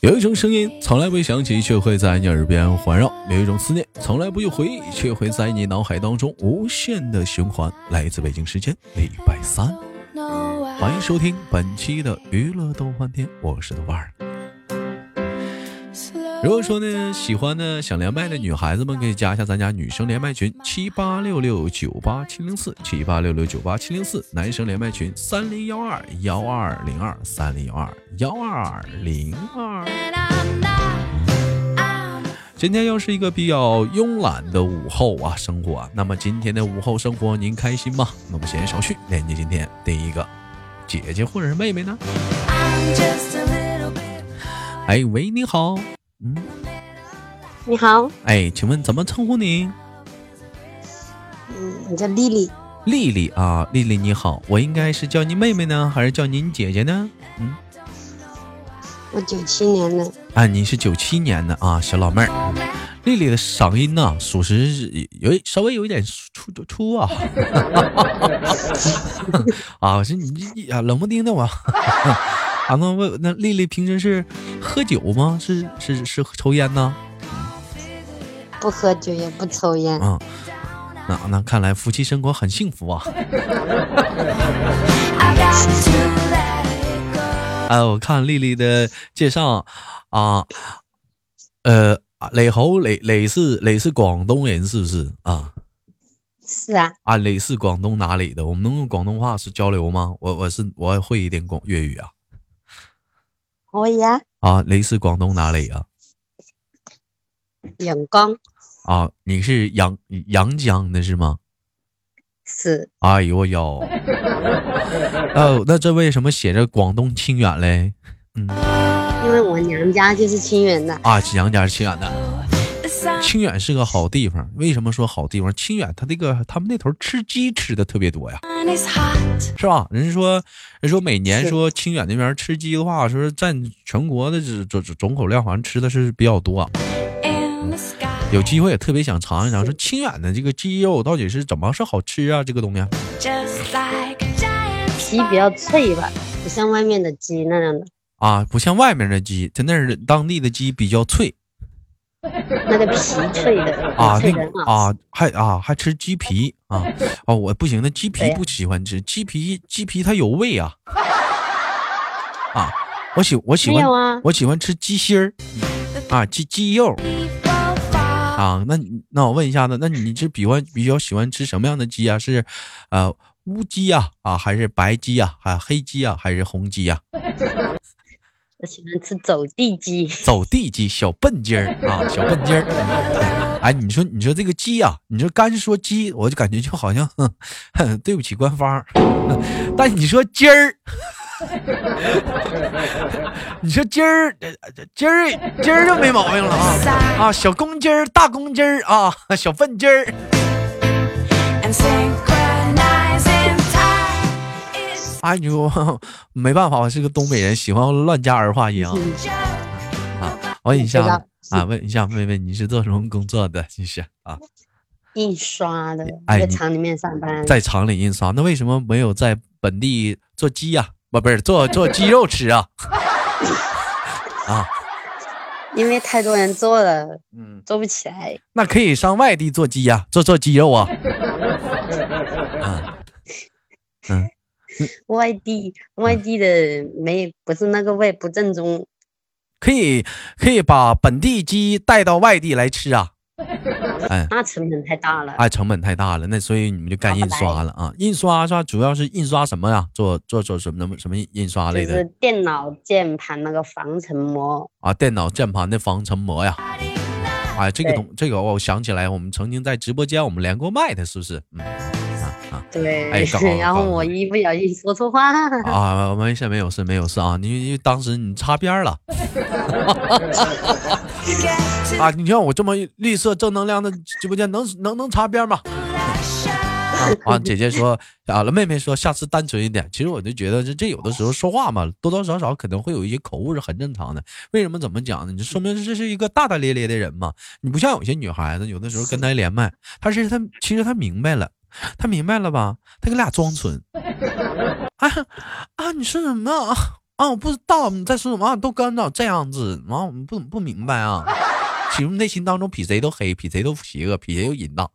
有一种声音从来未响起，却会在你耳边环绕；有一种思念从来不用回忆，却会在你脑海当中无限的循环。来自北京时间礼拜三，欢迎收听本期的娱乐豆瓣天，我是豆瓣儿。如果说呢，喜欢呢想连麦的女孩子们，可以加一下咱家女生连麦群七八六六九八七零四七八六六九八七零四，男生连麦群三零幺二幺二零二三零幺二幺二零二。今天又是一个比较慵懒的午后啊，生活。那么今天的午后生活您开心吗？那么闲言少叙，连接今天第一个姐姐或者是妹妹呢？哎喂，你好。嗯，你好，哎，请问怎么称呼你？嗯，我叫丽丽。丽丽啊，丽丽你好，我应该是叫你妹妹呢，还是叫您姐姐呢？嗯，我九七年的。啊，你是九七年的啊，小老妹儿。丽丽的嗓音呢，属实是有稍微有一点粗粗啊。啊，是你这啊，冷不丁的我。啊，那问那丽丽平时是喝酒吗？是是是抽烟呢？不喝酒也不抽烟。嗯，那那看来夫妻生活很幸福啊。哎，我看丽丽的介绍啊，呃，磊侯磊磊是磊是广东人是不是啊？是啊。啊，磊是广东哪里的？我们能用广东话是交流吗？我我是我会一点广粤语啊。可以啊！啊，你是广东哪里啊？阳江。啊，你是阳阳江的是吗？是。哎呦呦！哦，那这为什么写着广东清远嘞？嗯，因为我娘家就是清远的。啊，娘家是清远的。清远是个好地方，为什么说好地方？清远他这个他们那头吃鸡吃的特别多呀，是吧？人说人说每年说清远那边吃鸡的话，说占全国的总总总口量，好像吃的是比较多。有机会也特别想尝一尝，说清远的这个鸡肉到底是怎么是好吃啊？这个东西皮比较脆吧，不像外面的鸡那样的啊，不像外面的鸡，在那儿当地的鸡比较脆。那个皮脆的 啊，那啊还啊还吃鸡皮啊 哦我不行，那鸡皮不喜欢吃鸡皮，鸡皮它有味啊啊我喜我喜欢我喜欢吃鸡心儿啊鸡鸡肉啊那那我问一下子，那你是比欢比较喜欢吃什么样的鸡啊？是呃乌鸡呀啊还是白鸡呀还黑鸡啊还是红鸡呀？我喜欢吃走地鸡，走地鸡，小笨鸡儿 啊，小笨鸡儿。哎，你说，你说这个鸡呀，你说干说鸡，我就感觉就好像，对不起官方。但你说鸡儿，你说鸡儿，鸡儿，鸡儿就没毛病了啊啊，小公鸡儿，大公鸡儿啊，小笨鸡儿。哎呦，没办法，我是个东北人，喜欢乱加儿化音啊。啊，问一下啊，问一下妹妹，你是做什么工作的？你是啊，印刷的，在厂里面上班。在厂里印刷，那为什么没有在本地做鸡呀？不，不是做做鸡肉吃啊？啊，因为太多人做了，嗯，做不起来。那可以上外地做鸡呀，做做鸡肉啊。嗯 嗯。外地外地的没不是那个味不正宗，可以可以把本地鸡带到外地来吃啊，哎，那成本太大了，哎，成本太大了，那所以你们就干印刷了啊，印刷是吧？主要是印刷什么呀？做做做什么什么印刷类的？是电脑键盘那个防尘膜啊，电脑键盘的防尘膜呀，哎，这个东这个我想起来，我们曾经在直播间我们连过麦的，是不是？嗯。对，然后我一不小心说错话啊，没事，没有事，没有事啊，你因为当时你擦边了啊，你像我这么绿色正能量的直播间，能能能擦边吗？啊，姐姐说啊，妹妹说下次单纯一点。其实我就觉得这这有的时候说话嘛，多多少少可能会有一些口误是很正常的。为什么怎么讲呢？你就说明这是一个大大咧咧的人嘛。你不像有些女孩子，有的时候跟他连麦，她是她其实她明白了。他明白了吧？他给俩装纯啊啊！你说什么啊？啊，我不知道你在说什么，都干到这样子，完我们不不明白啊。其实内心当中比谁都黑，比谁都邪恶，比谁都淫荡。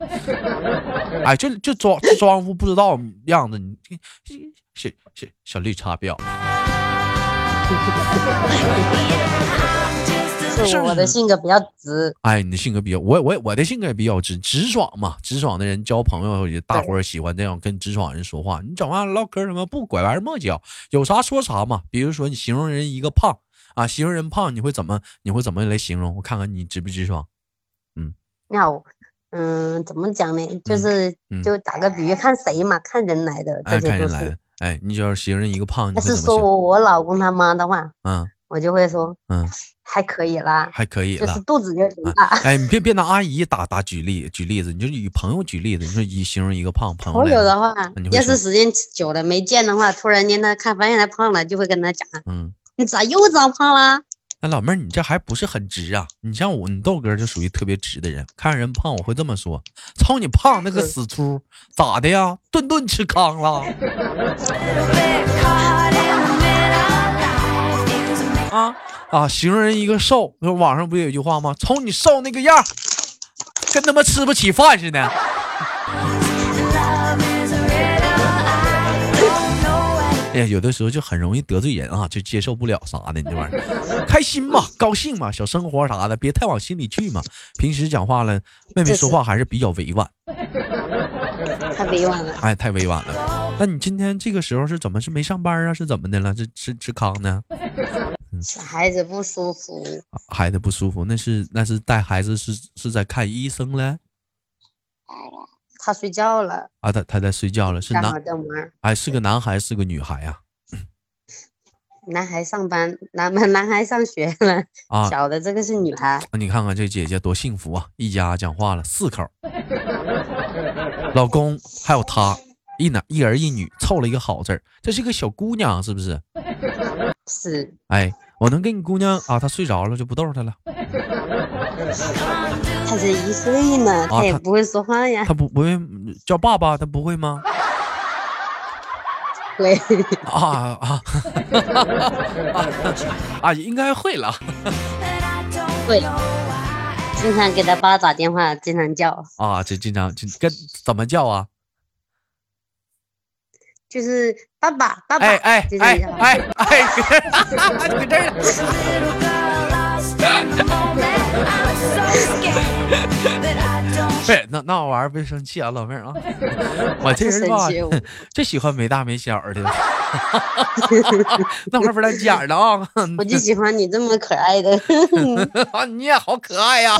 哎，就就装装副不知道样子，你小小小绿茶婊。是我的性格比较直，哎，你的性格比较，我我我的性格也比较直直爽嘛，直爽的人交朋友也大伙儿喜欢这样跟直爽人说话。你讲话唠嗑什么不拐弯抹角，有啥说啥嘛。比如说你形容人一个胖啊，形容人胖，你会怎么你会怎么来形容？我看看你直不直爽？嗯，那嗯，怎么讲呢？就是就打个比喻，看谁嘛，看人来的，看人来的。哎，你只要形容一个胖，要是说我我老公他妈的话，嗯。我就会说，嗯，还可以啦，还可以，就是肚子有点大。哎，你别别拿阿姨打打举例举例子，你就以朋友举例子。你说以形容一个胖朋友。朋友的话，要是时间久了没见的话，突然间他看发现他胖了，就会跟他讲，嗯，你咋又长胖了？那老妹儿，你这还不是很直啊？你像我，你豆哥就属于特别直的人，看人胖我会这么说：操你胖那个死猪，咋的呀？顿顿吃糠了。啊啊！形容人一个瘦，那网上不有一句话吗？瞅你瘦那个样，跟他妈吃不起饭似的。哎呀，有的时候就很容易得罪人啊，就接受不了啥的，你这玩意儿开心嘛，高兴嘛，小生活啥的，别太往心里去嘛。平时讲话了，妹妹说话还是比较委婉。太委婉了。哎，太委婉了。那你今天这个时候是怎么是没上班啊？是怎么的了？是吃吃糠呢？孩子不舒服，孩子不舒服，那是那是带孩子是是在看医生嘞。他睡觉了啊，他他在睡觉了，是男哎是个男孩是个女孩呀？男孩上班，男 男孩上学了啊。小的这个是女孩，你看看这姐姐多幸福啊！一家讲话了四口，老公还有她，一男一儿一女凑了一个好字儿，这是个小姑娘是不是？是，哎，我能给你姑娘啊，她睡着了就不逗她了。她这一岁呢，她也不会说话呀。她不不会叫爸爸，她不会吗？会。啊啊啊！应该会了。会，经常给他爸打电话，经常叫。啊，就经常就跟怎么叫啊？就是爸爸，爸爸，哎哎哎哎哎，搁这儿。对，那那玩意儿别生气啊，老妹儿啊，我这人吧，就 喜欢没大没小的，那玩意儿不带假的啊。我就喜欢你这么可爱的，啊，你也好可爱呀。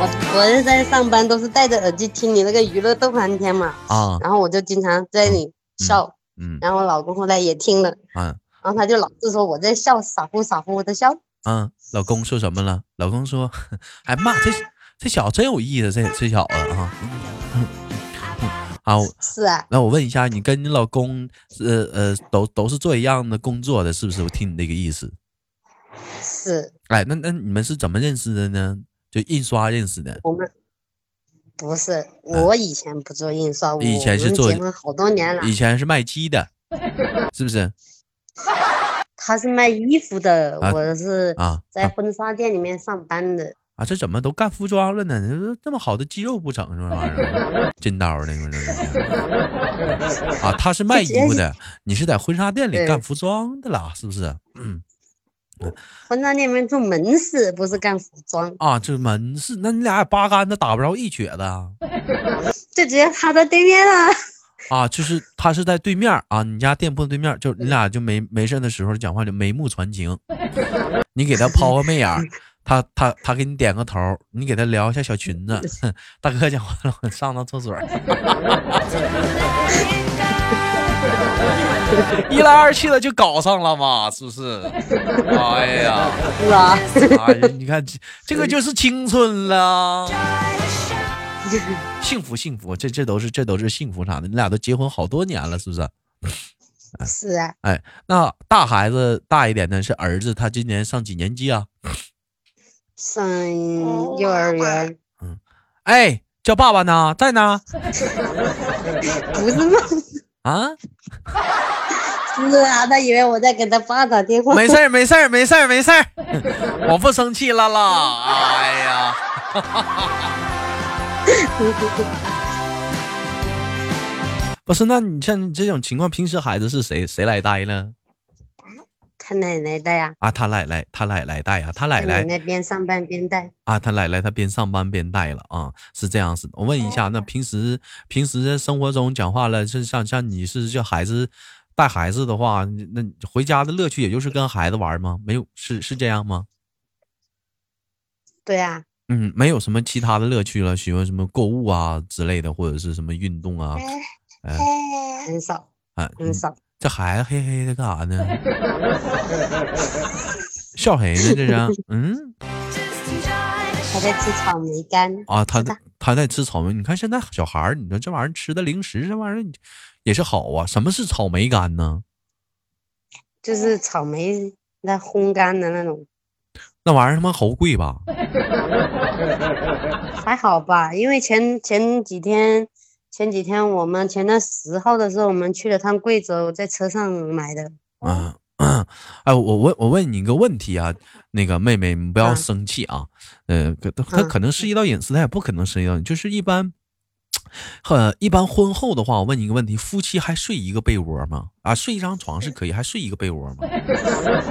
我我是在上班，都是戴着耳机听你那个娱乐逗翻天嘛啊，然后我就经常在那里笑，嗯，然后我老公后来也听了，嗯，然后他就老是说我在笑，傻乎傻乎的笑。嗯，老公说什么了？老公说，哎妈，这这小子真有意思，这这小子啊，啊，是啊。那我问一下，你跟你老公，呃呃，都都是做一样的工作的，是不是？我听你那个意思。是。哎，那那你们是怎么认识的呢？就印刷认识的，我们不是我以前不做印刷，我以前是做结婚好多年了，以前是卖鸡的，是不是？他是卖衣服的，我是啊，在婚纱店里面上班的啊。这怎么都干服装了呢？这么好的肌肉不整是吧？真刀的，啊，他是卖衣服的，你是在婚纱店里干服装的啦，是不是？嗯。婚纱店里面做门市，不是干服装啊，就是门市。那你俩八竿子打不着一瘸子啊？就直接他在对面了。啊，就是他是在对面啊，你家店铺对面，就你俩就没没事的时候讲话就眉目传情。你给他抛个媚眼，他他他给你点个头，你给他聊一下小裙子。大哥讲话了，我上趟厕所。一来二去的就搞上了嘛，是不是？哎呀，是啊，哎呀，你看这这个就是青春了，幸福幸福，这这都是这都是幸福啥的。你俩都结婚好多年了，是不是？是啊。哎，那大孩子大一点的是儿子，他今年上几年级啊？上幼儿园。嗯，哎，叫爸爸呢？在呢？不是吗？啊？是啊，他以为我在给他爸打电话。没事儿，没事儿，没事儿，没事儿，我不生气了啦。哎呀！不是，那你像这种情况，平时孩子是谁谁来带呢？他奶奶带呀。啊，他奶奶，他奶奶带呀，他奶奶。奶奶边上班边带。啊，他奶奶他边上班边带了啊，是这样子。我问一下，那平时平时生活中讲话了，是像像你是叫孩子带孩子的话，那回家的乐趣也就是跟孩子玩吗？没有，是是这样吗？对呀。嗯，没有什么其他的乐趣了，喜欢什么购物啊之类的，或者是什么运动啊？哎，很少，啊，很少。这孩子嘿嘿的干啥呢？笑谁呢？这是？嗯，他在吃草莓干啊，他他在吃草莓。你看现在小孩儿，你说这玩意儿吃的零食，这玩意儿也是好啊。什么是草莓干呢？就是草莓那烘干的那种。那玩意儿他妈好贵吧？还好吧，因为前前几天。前几天我们前段十号的时候，我们去了趟贵州，在车上买的。嗯嗯，哎，我问我问你一个问题啊，那个妹妹，你不要生气啊。嗯，他可能涉及到隐私，他也不可能涉及到。就是一般，呃，一般婚后的话，我问你一个问题：夫妻还睡一个被窝吗？啊，睡一张床是可以，还睡一个被窝吗？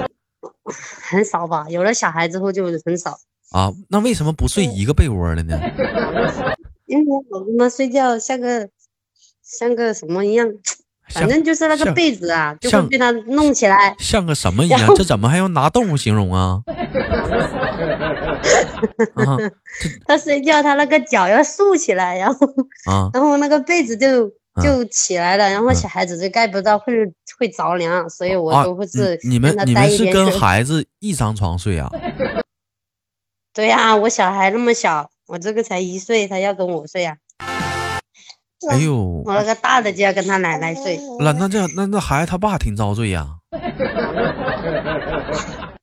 很少吧，有了小孩之后就很少。啊，那为什么不睡一个被窝了呢？因为我他妈睡觉像个像个什么一样，反正就是那个被子啊，就会被他弄起来，像个什么一样？这怎么还用拿动物形容 啊？他睡觉，他那个脚要竖起来，然后然后那个被子就就起来了，然后小孩子就盖不到，会会着凉，所以我都不是你们你们是跟孩子一张床睡啊？对呀，我小孩那么小。我这个才一岁，他要跟我睡呀。哎呦，我那个大的就要跟他奶奶睡。那那这样，那那孩子他爸挺遭罪呀。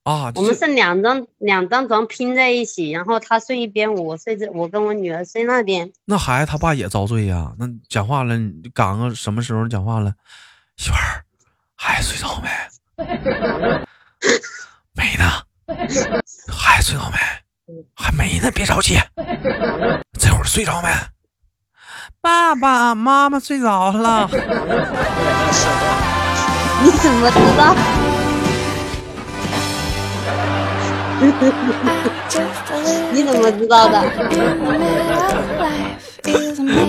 啊，我们是两张两张床拼在一起，然后他睡一边，我睡这，我跟我女儿睡那边。那孩子他爸也遭罪呀。那讲话了，你赶个什么时候讲话了？媳妇儿，孩子睡着没？没呢。孩子睡着没？还没呢，别着急，这会儿睡着没？爸爸妈妈睡着了。你怎么知道？你怎么知道的？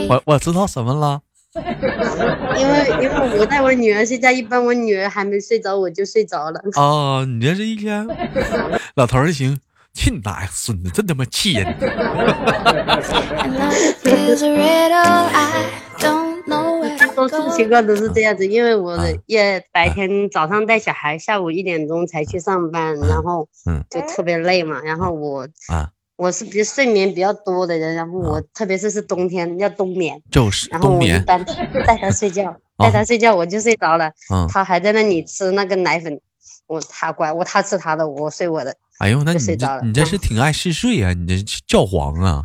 我我知道什么了？因为因为我带我女儿睡觉，一般我女儿还没睡着，我就睡着了。啊，你这是一天，老头儿行。去你大爷孙子，真他妈气人！多数情况都是这样子，因为我也白天早上带小孩，下午一点钟才去上班，然后就特别累嘛。然后我啊，我是比睡眠比较多的人，然后我特别是是冬天要冬眠，就是然后我一般带他睡觉，带他睡觉我就睡着了，他还在那里吃那个奶粉，我他乖，我他吃他的，我睡我的。哎呦，那你这你这是挺爱嗜睡啊？你这教皇啊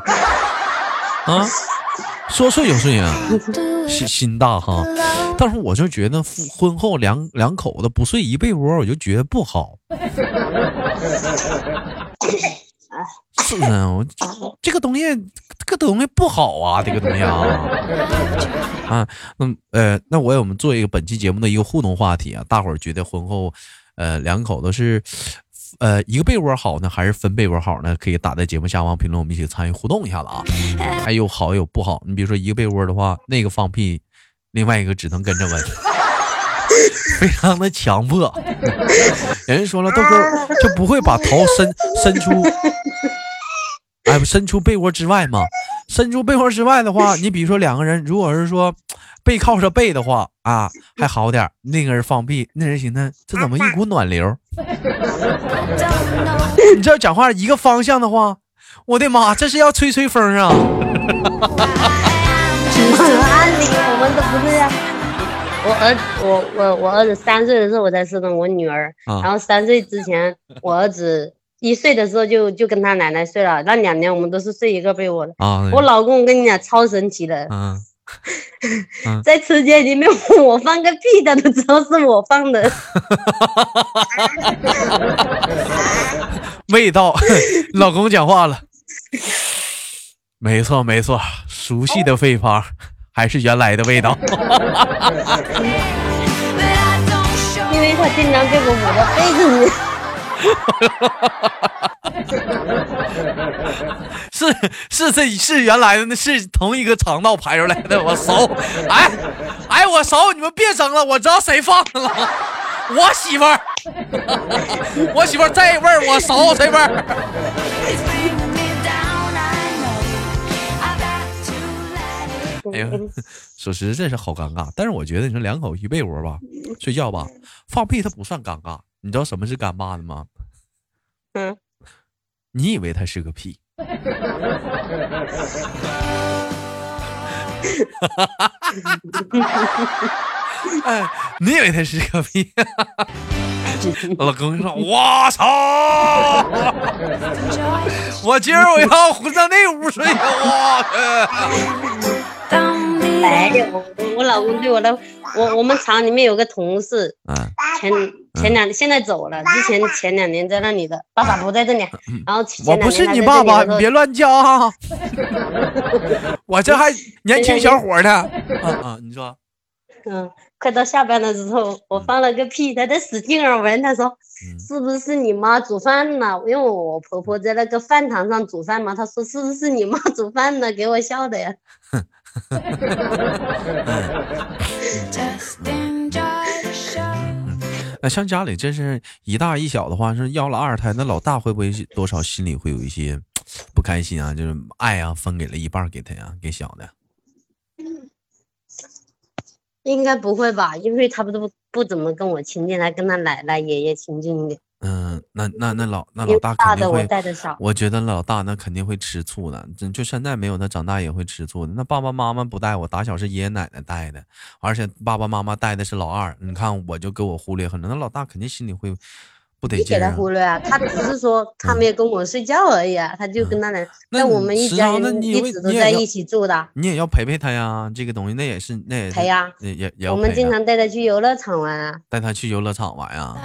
啊，说睡就睡啊，心心大哈。但是我就觉得婚后两两口子不睡一被窝，我就觉得不好。是啊，我这个东西，这个东西不好啊，这个东西啊啊。那呃，那我我们做一个本期节目的一个互动话题啊，大伙儿觉得婚后呃两口子是。呃，一个被窝好呢，还是分被窝好呢？可以打在节目下方评论，我们一起参与互动一下子啊。还有好有不好，你比如说一个被窝的话，那个放屁，另外一个只能跟着闻，非常的强迫。人家说了，豆哥就不会把头伸伸出，哎，伸出被窝之外吗？伸出被窝之外的话，你比如说两个人，如果是说。背靠着背的话啊，还好点那个人放屁，那人寻思这怎么一股暖流？你这讲话一个方向的话，我的妈，这是要吹吹风啊！按理我们都不这样。我儿我我我儿子三岁的时候我才生的我女儿，然后三岁之前我儿子一岁的时候就就跟他奶奶睡了，那两年我们都是睡一个被窝的。啊，我老公我跟你讲超神奇的，嗯，在车间里面我放个屁他都知道是我放的，味道，老公讲话了，没错没错，熟悉的配方还是原来的味道，因为他经常给我捂着被子里。是是这是原来的那是同一个肠道排出来的，我熟。哎哎，我熟，你们别争了，我知道谁放的了，我媳妇儿，我媳妇儿这味儿我熟，这味儿。哎呀，属实这是好尴尬，但是我觉得你说两口一被窝吧，睡觉吧，放屁它不算尴尬。你知道什么是干巴的吗？嗯，你以为他是个屁？哎，你以为他是个屁？老公说：“我操！我今儿我要回到那屋睡，我去。”哎呀，我我老公对我的，我我们厂里面有个同事，嗯，前前两现在走了，之前前两年在那里的，爸爸不在这里，然后我不是你爸爸，你别乱叫啊，我这还年轻小伙呢，啊 啊，你说，嗯，快到下班的时候，我放了个屁，他在使劲儿闻，他说，是不是你妈煮饭呢？因为我婆婆在那个饭堂上煮饭嘛，他说是不是你妈煮饭呢？给我笑的呀。那像家里这是一大一小的话，是要了二胎，那老大会不会多少心里会有一些不开心啊？就是爱啊，分给了一半给他呀，给小的。应该不会吧？因为他不都不怎么跟我亲近，他跟他奶奶爷爷亲近一点。嗯，那那那老那老大肯定会，我觉得老大那肯定会吃醋的。就现在没有，他长大也会吃醋的。那爸爸妈妈不带我，打小是爷爷奶奶带的，而且爸爸妈妈带的是老二。你看，我就给我忽略很多，那老大肯定心里会不得劲。给他忽略啊，他只是说他没有跟我睡觉而已啊，他就跟他奶。那我们一家人一直都在一起住的。你也要陪陪他呀，这个东西那也是那也陪呀，也也也。我们经常带他去游乐场玩啊。带他去游乐场玩呀。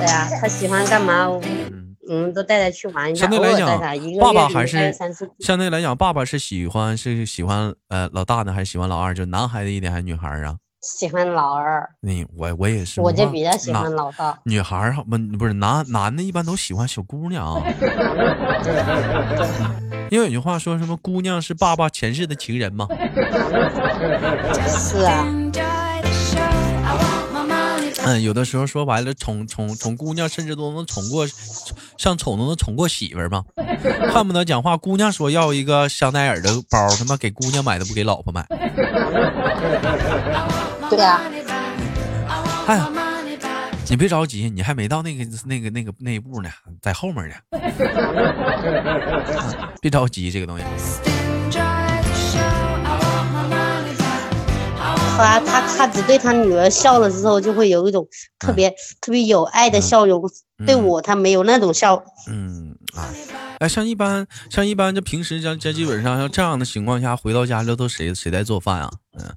对呀，他喜欢干嘛？嗯，我们都带他去玩一下。相对来讲，爸爸还是相对来讲，爸爸是喜欢是喜欢呃老大呢，还是喜欢老二？就男孩子一点还是女孩啊？喜欢老二。你我我也是。我就比较喜欢老大。女孩儿不不是男男的，一般都喜欢小姑娘。因为有句话说什么，姑娘是爸爸前世的情人吗？是啊。嗯，有的时候说白了，宠宠宠姑娘，甚至都能宠过，像宠都能宠过媳妇儿吗？恨不得讲话，姑娘说要一个香奈儿的包，他妈给姑娘买的不给老婆买。对呀。哎呀，你别着急，你还没到那个那个那个那一步呢，在后面呢。别着急，这个东西。他他他只对他女儿笑了之后，就会有一种特别特别有爱的笑容。对我，他没有那种笑。嗯啊，哎，像一般像一般，就平时像这基本上像这样的情况下，回到家了都谁谁在做饭啊？嗯，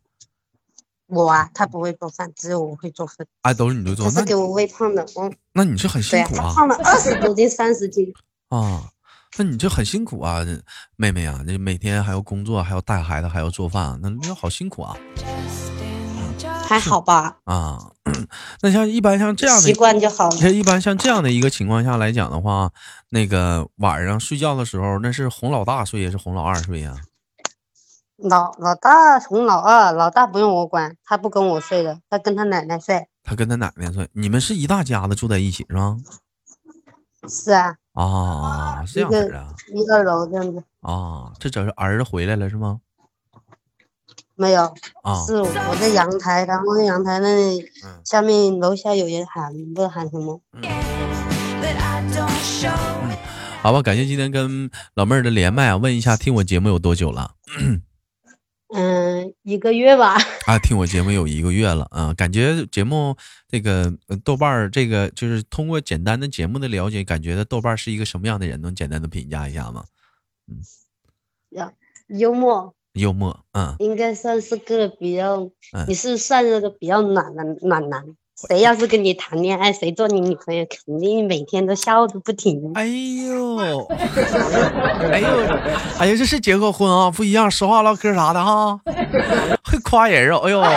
我啊，他不会做饭，只有我会做饭。哎，都是你做。他是给我喂胖的，嗯。那你是很辛苦啊。胖了二十多斤，三十斤。啊。那你这很辛苦啊，妹妹啊，你每天还要工作，还要带孩子，还要做饭，那那好辛苦啊。还好吧。啊，那像一般像这样的习惯就好。像一般像这样的一个情况下来讲的话，那个晚上睡觉的时候，那是哄老大睡，也是哄老二睡呀？老老大哄老二，老大不用我管，他不跟我睡的，他跟他奶奶睡。他跟他奶奶睡，你们是一大家子住在一起是吗？是啊。啊，这样子啊，一个楼这样子啊，这这是儿子回来了是吗？没有啊，是我在阳台，然后阳台那里下面楼下有人喊，不知道喊什么。嗯，好吧，感谢今天跟老妹儿的连麦啊，问一下听我节目有多久了？嗯，一个月吧。啊，听我节目有一个月了啊，感觉节目这个豆瓣儿这个就是通过简单的节目的了解，感觉的豆瓣是一个什么样的人？能简单的评价一下吗？嗯，呀幽默。幽默，嗯，应该算是个比较，你是算是个比较暖男暖男。谁要是跟你谈恋爱，谁做你女朋友，肯定每天都笑个不停。哎呦，哎呦，哎呀，这是结过婚啊，不一样，说话唠嗑啥的哈，会夸人啊，哎呦。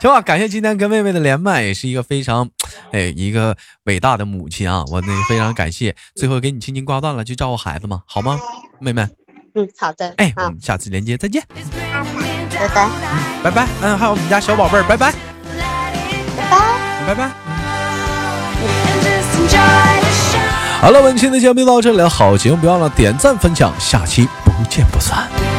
行吧，感谢今天跟妹妹的连麦，也是一个非常，哎，一个伟大的母亲啊，我那非常感谢。最后给你轻轻挂断了，去照顾孩子嘛，好吗，妹妹？嗯，好的。哎，我们下次连接再见。拜拜。嗯，拜拜。嗯，还有我们家小宝贝儿，拜拜。拜拜。拜拜。好了，本期的节目就到这里了，好节目不要忘了点赞分享，下期不见不散。